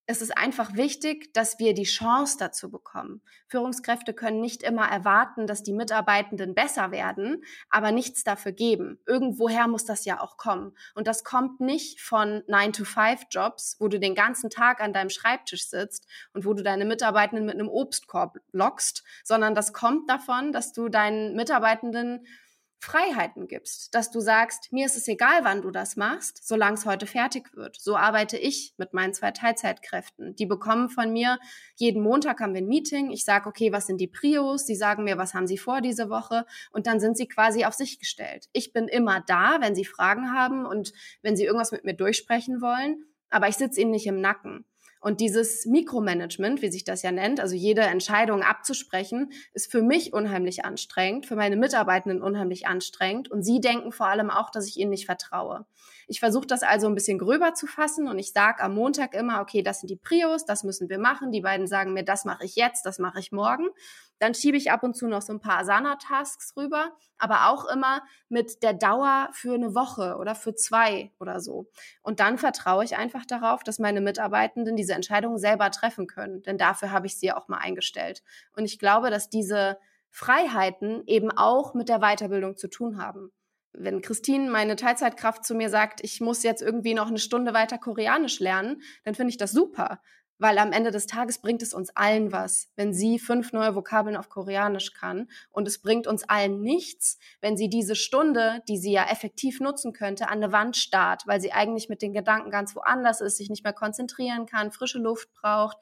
es ist einfach wichtig, dass wir die Chance dazu bekommen. Führungskräfte können nicht immer erwarten, dass die Mitarbeitenden besser werden, aber nichts dafür geben. Irgendwoher muss das ja auch kommen. Und das kommt nicht von 9-to-5-Jobs, wo du den ganzen Tag an deinem Schreibtisch sitzt und wo du deine Mitarbeitenden mit einem Obstkorb lockst, sondern das kommt davon, dass du deinen Mitarbeitenden Freiheiten gibst, dass du sagst, mir ist es egal, wann du das machst, solange es heute fertig wird. So arbeite ich mit meinen zwei Teilzeitkräften. Die bekommen von mir, jeden Montag haben wir ein Meeting, ich sage, okay, was sind die Prios, sie sagen mir, was haben sie vor diese Woche und dann sind sie quasi auf sich gestellt. Ich bin immer da, wenn sie Fragen haben und wenn sie irgendwas mit mir durchsprechen wollen, aber ich sitze ihnen nicht im Nacken. Und dieses Mikromanagement, wie sich das ja nennt, also jede Entscheidung abzusprechen, ist für mich unheimlich anstrengend, für meine Mitarbeitenden unheimlich anstrengend. Und sie denken vor allem auch, dass ich ihnen nicht vertraue. Ich versuche das also ein bisschen gröber zu fassen und ich sage am Montag immer, okay, das sind die Prios, das müssen wir machen. Die beiden sagen mir, das mache ich jetzt, das mache ich morgen. Dann schiebe ich ab und zu noch so ein paar Asana-Tasks rüber, aber auch immer mit der Dauer für eine Woche oder für zwei oder so. Und dann vertraue ich einfach darauf, dass meine Mitarbeitenden diese Entscheidungen selber treffen können, denn dafür habe ich sie auch mal eingestellt. Und ich glaube, dass diese Freiheiten eben auch mit der Weiterbildung zu tun haben. Wenn Christine, meine Teilzeitkraft, zu mir sagt, ich muss jetzt irgendwie noch eine Stunde weiter Koreanisch lernen, dann finde ich das super, weil am Ende des Tages bringt es uns allen was, wenn sie fünf neue Vokabeln auf Koreanisch kann. Und es bringt uns allen nichts, wenn sie diese Stunde, die sie ja effektiv nutzen könnte, an eine Wand starrt, weil sie eigentlich mit den Gedanken ganz woanders ist, sich nicht mehr konzentrieren kann, frische Luft braucht.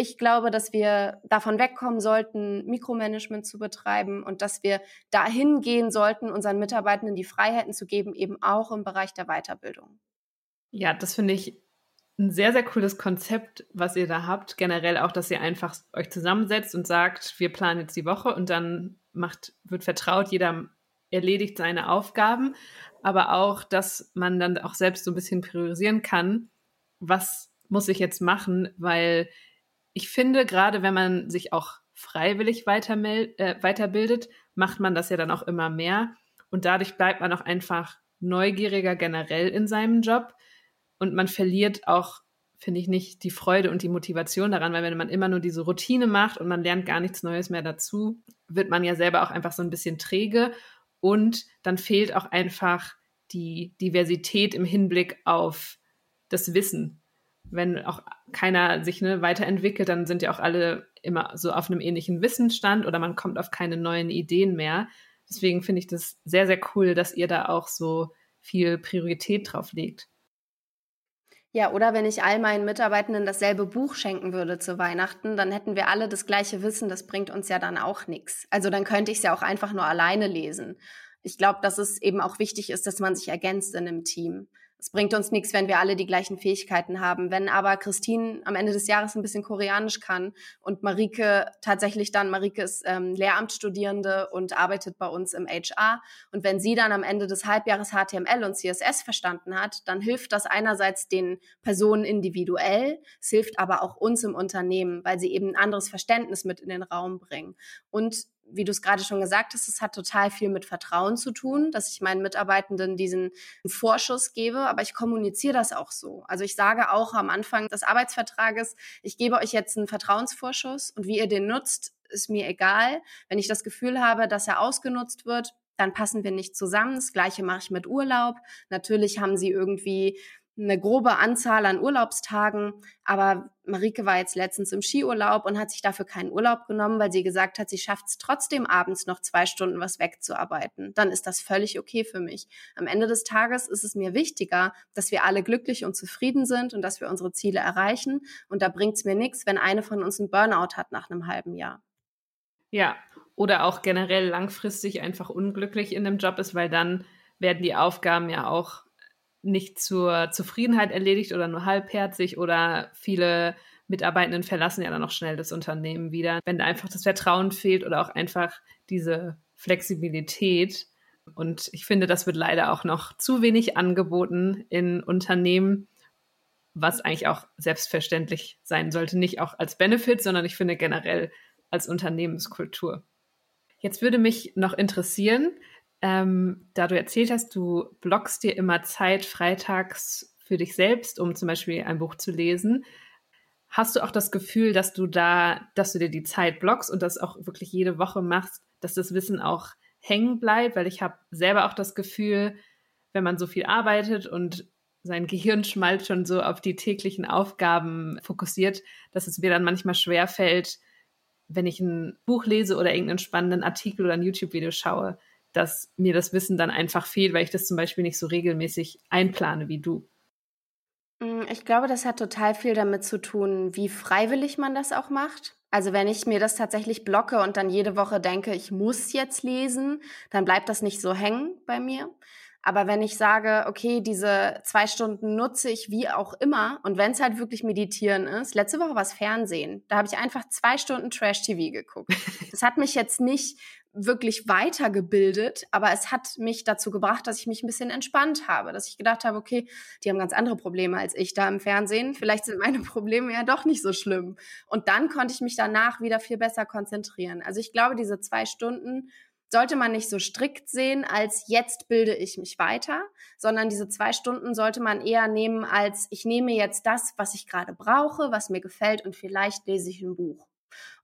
Ich glaube, dass wir davon wegkommen sollten, Mikromanagement zu betreiben und dass wir dahin gehen sollten, unseren Mitarbeitenden die Freiheiten zu geben, eben auch im Bereich der Weiterbildung. Ja, das finde ich ein sehr, sehr cooles Konzept, was ihr da habt. Generell auch, dass ihr einfach euch zusammensetzt und sagt, wir planen jetzt die Woche und dann macht, wird vertraut, jeder erledigt seine Aufgaben, aber auch, dass man dann auch selbst so ein bisschen priorisieren kann, was muss ich jetzt machen, weil ich finde, gerade wenn man sich auch freiwillig äh, weiterbildet, macht man das ja dann auch immer mehr. Und dadurch bleibt man auch einfach neugieriger generell in seinem Job. Und man verliert auch, finde ich, nicht die Freude und die Motivation daran, weil wenn man immer nur diese Routine macht und man lernt gar nichts Neues mehr dazu, wird man ja selber auch einfach so ein bisschen träge. Und dann fehlt auch einfach die Diversität im Hinblick auf das Wissen. Wenn auch keiner sich ne, weiterentwickelt, dann sind ja auch alle immer so auf einem ähnlichen Wissensstand oder man kommt auf keine neuen Ideen mehr. Deswegen finde ich das sehr, sehr cool, dass ihr da auch so viel Priorität drauf legt. Ja, oder wenn ich all meinen Mitarbeitenden dasselbe Buch schenken würde zu Weihnachten, dann hätten wir alle das gleiche Wissen, das bringt uns ja dann auch nichts. Also dann könnte ich es ja auch einfach nur alleine lesen. Ich glaube, dass es eben auch wichtig ist, dass man sich ergänzt in einem Team. Es bringt uns nichts, wenn wir alle die gleichen Fähigkeiten haben. Wenn aber Christine am Ende des Jahres ein bisschen Koreanisch kann und Marike tatsächlich dann, Marike ist ähm, Lehramtsstudierende und arbeitet bei uns im HR. Und wenn sie dann am Ende des Halbjahres HTML und CSS verstanden hat, dann hilft das einerseits den Personen individuell, es hilft aber auch uns im Unternehmen, weil sie eben ein anderes Verständnis mit in den Raum bringen. Und wie du es gerade schon gesagt hast, es hat total viel mit Vertrauen zu tun, dass ich meinen Mitarbeitenden diesen Vorschuss gebe, aber ich kommuniziere das auch so. Also ich sage auch am Anfang des Arbeitsvertrages, ich gebe euch jetzt einen Vertrauensvorschuss und wie ihr den nutzt, ist mir egal. Wenn ich das Gefühl habe, dass er ausgenutzt wird, dann passen wir nicht zusammen. Das gleiche mache ich mit Urlaub. Natürlich haben sie irgendwie eine grobe Anzahl an Urlaubstagen. Aber Marike war jetzt letztens im Skiurlaub und hat sich dafür keinen Urlaub genommen, weil sie gesagt hat, sie schafft es trotzdem abends noch zwei Stunden was wegzuarbeiten. Dann ist das völlig okay für mich. Am Ende des Tages ist es mir wichtiger, dass wir alle glücklich und zufrieden sind und dass wir unsere Ziele erreichen. Und da bringt es mir nichts, wenn eine von uns einen Burnout hat nach einem halben Jahr. Ja, oder auch generell langfristig einfach unglücklich in dem Job ist, weil dann werden die Aufgaben ja auch nicht zur Zufriedenheit erledigt oder nur halbherzig oder viele Mitarbeitenden verlassen ja dann auch schnell das Unternehmen wieder, wenn einfach das Vertrauen fehlt oder auch einfach diese Flexibilität. Und ich finde, das wird leider auch noch zu wenig angeboten in Unternehmen, was eigentlich auch selbstverständlich sein sollte. Nicht auch als Benefit, sondern ich finde generell als Unternehmenskultur. Jetzt würde mich noch interessieren, ähm, da du erzählt hast, du blockst dir immer Zeit freitags für dich selbst, um zum Beispiel ein Buch zu lesen. Hast du auch das Gefühl, dass du da, dass du dir die Zeit blockst und das auch wirklich jede Woche machst, dass das Wissen auch hängen bleibt? Weil ich habe selber auch das Gefühl, wenn man so viel arbeitet und sein Gehirn schmalt schon so auf die täglichen Aufgaben fokussiert, dass es mir dann manchmal schwer fällt, wenn ich ein Buch lese oder irgendeinen spannenden Artikel oder ein YouTube-Video schaue, dass mir das Wissen dann einfach fehlt, weil ich das zum Beispiel nicht so regelmäßig einplane wie du. Mm, ich glaube, das hat total viel damit zu tun, wie freiwillig man das auch macht. Also wenn ich mir das tatsächlich blocke und dann jede Woche denke, ich muss jetzt lesen, dann bleibt das nicht so hängen bei mir. Aber wenn ich sage, okay, diese zwei Stunden nutze ich wie auch immer und wenn es halt wirklich meditieren ist, letzte Woche war es Fernsehen. Da habe ich einfach zwei Stunden Trash-TV geguckt. Das hat mich jetzt nicht wirklich weitergebildet, aber es hat mich dazu gebracht, dass ich mich ein bisschen entspannt habe, dass ich gedacht habe, okay, die haben ganz andere Probleme als ich da im Fernsehen. Vielleicht sind meine Probleme ja doch nicht so schlimm. Und dann konnte ich mich danach wieder viel besser konzentrieren. Also ich glaube, diese zwei Stunden sollte man nicht so strikt sehen, als jetzt bilde ich mich weiter, sondern diese zwei Stunden sollte man eher nehmen, als ich nehme jetzt das, was ich gerade brauche, was mir gefällt und vielleicht lese ich ein Buch.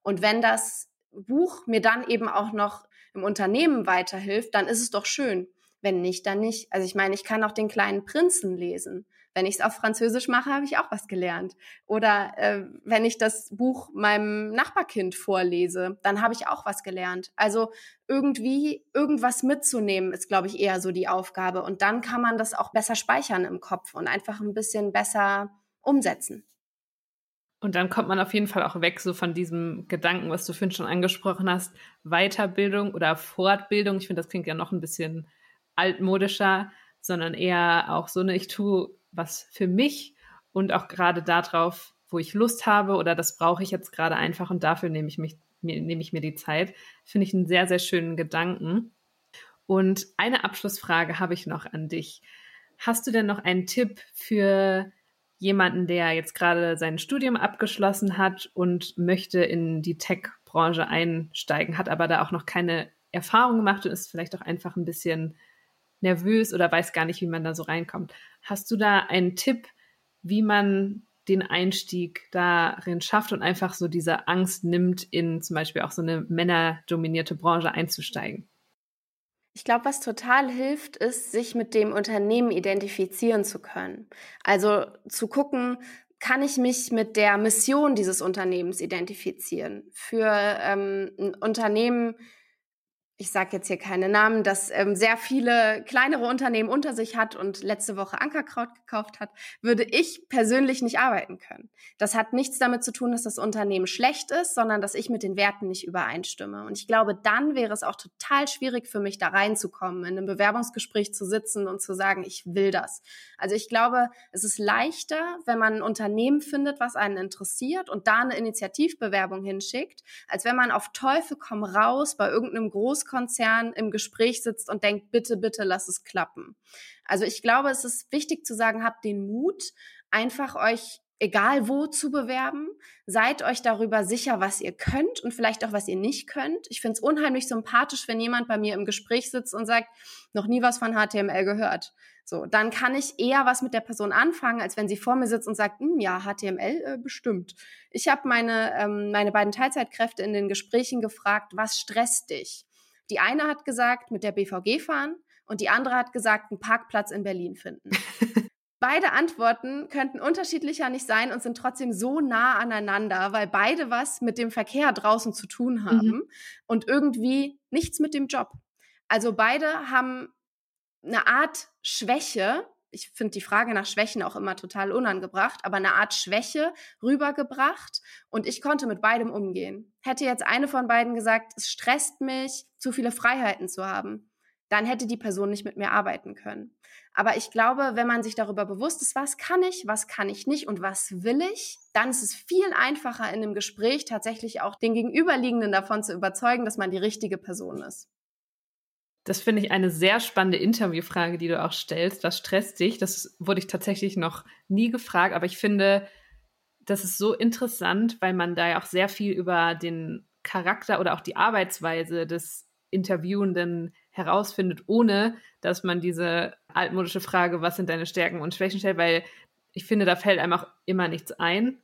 Und wenn das Buch mir dann eben auch noch im Unternehmen weiterhilft, dann ist es doch schön. Wenn nicht, dann nicht. Also ich meine, ich kann auch den kleinen Prinzen lesen. Wenn ich es auf Französisch mache, habe ich auch was gelernt. Oder äh, wenn ich das Buch meinem Nachbarkind vorlese, dann habe ich auch was gelernt. Also irgendwie irgendwas mitzunehmen, ist, glaube ich, eher so die Aufgabe. Und dann kann man das auch besser speichern im Kopf und einfach ein bisschen besser umsetzen. Und dann kommt man auf jeden Fall auch weg so von diesem Gedanken, was du vorhin schon angesprochen hast, Weiterbildung oder Fortbildung. Ich finde, das klingt ja noch ein bisschen altmodischer, sondern eher auch so, ne, ich tue was für mich und auch gerade darauf, wo ich Lust habe oder das brauche ich jetzt gerade einfach und dafür nehme ich mich, mir, nehme ich mir die Zeit. Finde ich einen sehr, sehr schönen Gedanken. Und eine Abschlussfrage habe ich noch an dich. Hast du denn noch einen Tipp für jemanden, der jetzt gerade sein Studium abgeschlossen hat und möchte in die Tech-Branche einsteigen, hat aber da auch noch keine Erfahrung gemacht und ist vielleicht auch einfach ein bisschen nervös oder weiß gar nicht, wie man da so reinkommt. Hast du da einen Tipp, wie man den Einstieg darin schafft und einfach so diese Angst nimmt, in zum Beispiel auch so eine männerdominierte Branche einzusteigen? Ich glaube, was total hilft, ist, sich mit dem Unternehmen identifizieren zu können. Also zu gucken, kann ich mich mit der Mission dieses Unternehmens identifizieren? Für ähm, ein Unternehmen ich sage jetzt hier keine Namen, das ähm, sehr viele kleinere Unternehmen unter sich hat und letzte Woche Ankerkraut gekauft hat, würde ich persönlich nicht arbeiten können. Das hat nichts damit zu tun, dass das Unternehmen schlecht ist, sondern dass ich mit den Werten nicht übereinstimme. Und ich glaube, dann wäre es auch total schwierig für mich, da reinzukommen, in einem Bewerbungsgespräch zu sitzen und zu sagen, ich will das. Also ich glaube, es ist leichter, wenn man ein Unternehmen findet, was einen interessiert und da eine Initiativbewerbung hinschickt, als wenn man auf Teufel komm raus bei irgendeinem Groß Großkonzern im Gespräch sitzt und denkt, bitte, bitte lass es klappen. Also ich glaube, es ist wichtig zu sagen, habt den Mut, einfach euch egal wo zu bewerben. Seid euch darüber sicher, was ihr könnt und vielleicht auch, was ihr nicht könnt. Ich finde es unheimlich sympathisch, wenn jemand bei mir im Gespräch sitzt und sagt, noch nie was von HTML gehört. So, dann kann ich eher was mit der Person anfangen, als wenn sie vor mir sitzt und sagt, hm, ja, HTML äh, bestimmt. Ich habe meine, ähm, meine beiden Teilzeitkräfte in den Gesprächen gefragt, was stresst dich? Die eine hat gesagt, mit der BVG fahren und die andere hat gesagt, einen Parkplatz in Berlin finden. beide Antworten könnten unterschiedlicher nicht sein und sind trotzdem so nah aneinander, weil beide was mit dem Verkehr draußen zu tun haben mhm. und irgendwie nichts mit dem Job. Also beide haben eine Art Schwäche, ich finde die Frage nach Schwächen auch immer total unangebracht, aber eine Art Schwäche rübergebracht und ich konnte mit beidem umgehen. Hätte jetzt eine von beiden gesagt, es stresst mich, zu viele Freiheiten zu haben, dann hätte die Person nicht mit mir arbeiten können. Aber ich glaube, wenn man sich darüber bewusst ist, was kann ich, was kann ich nicht und was will ich, dann ist es viel einfacher in einem Gespräch tatsächlich auch den Gegenüberliegenden davon zu überzeugen, dass man die richtige Person ist. Das finde ich eine sehr spannende Interviewfrage, die du auch stellst. Was stresst dich? Das wurde ich tatsächlich noch nie gefragt, aber ich finde, das ist so interessant, weil man da ja auch sehr viel über den Charakter oder auch die Arbeitsweise des Interviewenden herausfindet, ohne dass man diese altmodische Frage, was sind deine Stärken und Schwächen stellt, weil ich finde, da fällt einem auch immer nichts ein.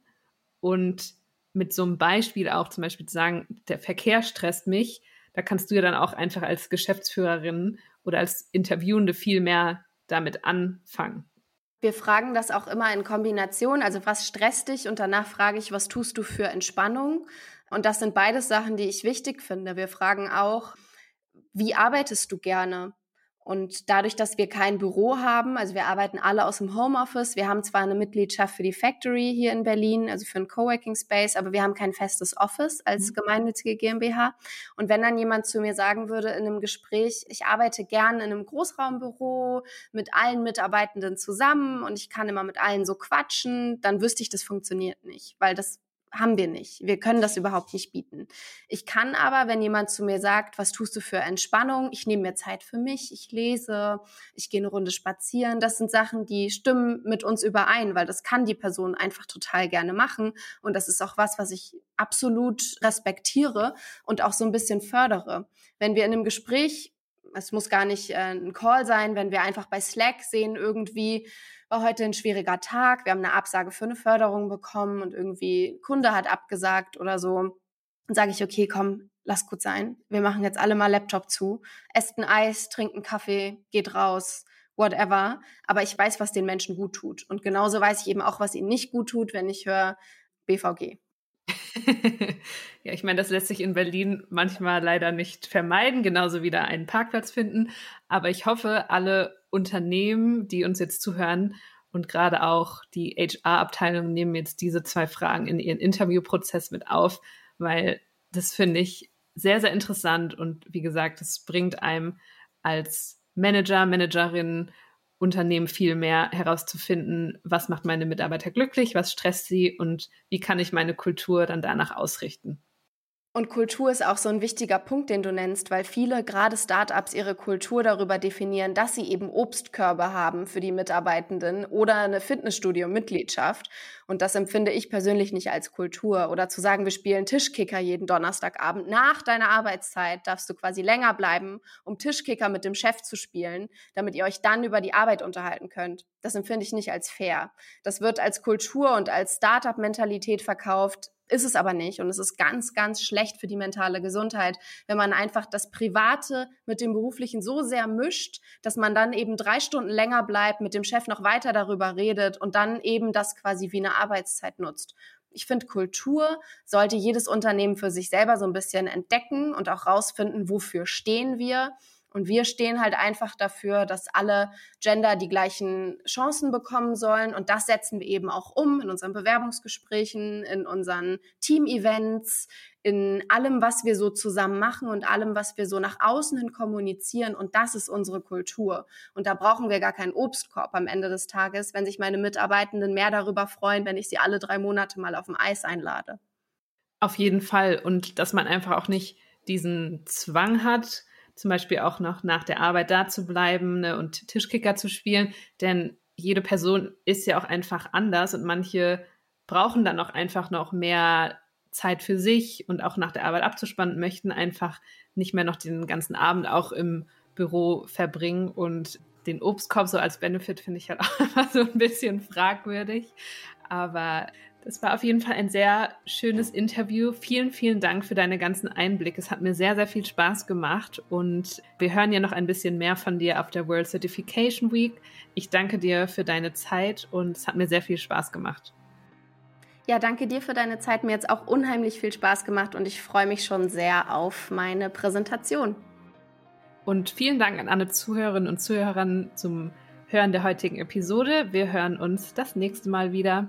Und mit so einem Beispiel auch zum Beispiel zu sagen, der Verkehr stresst mich, da kannst du ja dann auch einfach als Geschäftsführerin oder als Interviewende viel mehr damit anfangen. Wir fragen das auch immer in Kombination. Also was stresst dich? Und danach frage ich, was tust du für Entspannung? Und das sind beides Sachen, die ich wichtig finde. Wir fragen auch, wie arbeitest du gerne? Und dadurch, dass wir kein Büro haben, also wir arbeiten alle aus dem Homeoffice, wir haben zwar eine Mitgliedschaft für die Factory hier in Berlin, also für einen Coworking Space, aber wir haben kein festes Office als mhm. gemeinnützige GmbH. Und wenn dann jemand zu mir sagen würde in einem Gespräch, ich arbeite gern in einem Großraumbüro mit allen Mitarbeitenden zusammen und ich kann immer mit allen so quatschen, dann wüsste ich, das funktioniert nicht, weil das haben wir nicht. Wir können das überhaupt nicht bieten. Ich kann aber, wenn jemand zu mir sagt, was tust du für Entspannung? Ich nehme mir Zeit für mich, ich lese, ich gehe eine Runde spazieren. Das sind Sachen, die stimmen mit uns überein, weil das kann die Person einfach total gerne machen. Und das ist auch was, was ich absolut respektiere und auch so ein bisschen fördere. Wenn wir in einem Gespräch es muss gar nicht äh, ein Call sein, wenn wir einfach bei Slack sehen, irgendwie war heute ein schwieriger Tag, wir haben eine Absage für eine Förderung bekommen und irgendwie Kunde hat abgesagt oder so. Dann sage ich, okay, komm, lass gut sein. Wir machen jetzt alle mal Laptop zu, esst ein Eis, trinkt einen Kaffee, geht raus, whatever. Aber ich weiß, was den Menschen gut tut. Und genauso weiß ich eben auch, was ihnen nicht gut tut, wenn ich höre BVG. ja, ich meine, das lässt sich in Berlin manchmal leider nicht vermeiden, genauso wie da einen Parkplatz finden. Aber ich hoffe, alle Unternehmen, die uns jetzt zuhören und gerade auch die HR-Abteilung nehmen jetzt diese zwei Fragen in ihren Interviewprozess mit auf, weil das finde ich sehr, sehr interessant und wie gesagt, es bringt einem als Manager, Managerin Unternehmen viel mehr herauszufinden, was macht meine Mitarbeiter glücklich, was stresst sie und wie kann ich meine Kultur dann danach ausrichten. Und Kultur ist auch so ein wichtiger Punkt, den du nennst, weil viele, gerade Startups, ihre Kultur darüber definieren, dass sie eben Obstkörbe haben für die Mitarbeitenden oder eine Fitnessstudio-Mitgliedschaft. Und das empfinde ich persönlich nicht als Kultur. Oder zu sagen, wir spielen Tischkicker jeden Donnerstagabend. Nach deiner Arbeitszeit darfst du quasi länger bleiben, um Tischkicker mit dem Chef zu spielen, damit ihr euch dann über die Arbeit unterhalten könnt. Das empfinde ich nicht als fair. Das wird als Kultur und als Startup-Mentalität verkauft ist es aber nicht. Und es ist ganz, ganz schlecht für die mentale Gesundheit, wenn man einfach das Private mit dem Beruflichen so sehr mischt, dass man dann eben drei Stunden länger bleibt, mit dem Chef noch weiter darüber redet und dann eben das quasi wie eine Arbeitszeit nutzt. Ich finde, Kultur sollte jedes Unternehmen für sich selber so ein bisschen entdecken und auch rausfinden, wofür stehen wir und wir stehen halt einfach dafür, dass alle Gender die gleichen Chancen bekommen sollen. Und das setzen wir eben auch um in unseren Bewerbungsgesprächen, in unseren Team-Events, in allem, was wir so zusammen machen und allem, was wir so nach außen hin kommunizieren. Und das ist unsere Kultur. Und da brauchen wir gar keinen Obstkorb am Ende des Tages, wenn sich meine Mitarbeitenden mehr darüber freuen, wenn ich sie alle drei Monate mal auf dem Eis einlade. Auf jeden Fall. Und dass man einfach auch nicht diesen Zwang hat, zum Beispiel auch noch nach der Arbeit da zu bleiben ne, und Tischkicker zu spielen, denn jede Person ist ja auch einfach anders und manche brauchen dann auch einfach noch mehr Zeit für sich und auch nach der Arbeit abzuspannen, möchten einfach nicht mehr noch den ganzen Abend auch im Büro verbringen und den Obstkorb so als Benefit finde ich halt auch immer so ein bisschen fragwürdig. Aber das war auf jeden Fall ein sehr schönes Interview. Vielen, vielen Dank für deine ganzen Einblicke. Es hat mir sehr, sehr viel Spaß gemacht und wir hören ja noch ein bisschen mehr von dir auf der World Certification Week. Ich danke dir für deine Zeit und es hat mir sehr viel Spaß gemacht. Ja, danke dir für deine Zeit. Mir hat es auch unheimlich viel Spaß gemacht und ich freue mich schon sehr auf meine Präsentation. Und vielen Dank an alle Zuhörerinnen und Zuhörer zum Hören der heutigen Episode. Wir hören uns das nächste Mal wieder.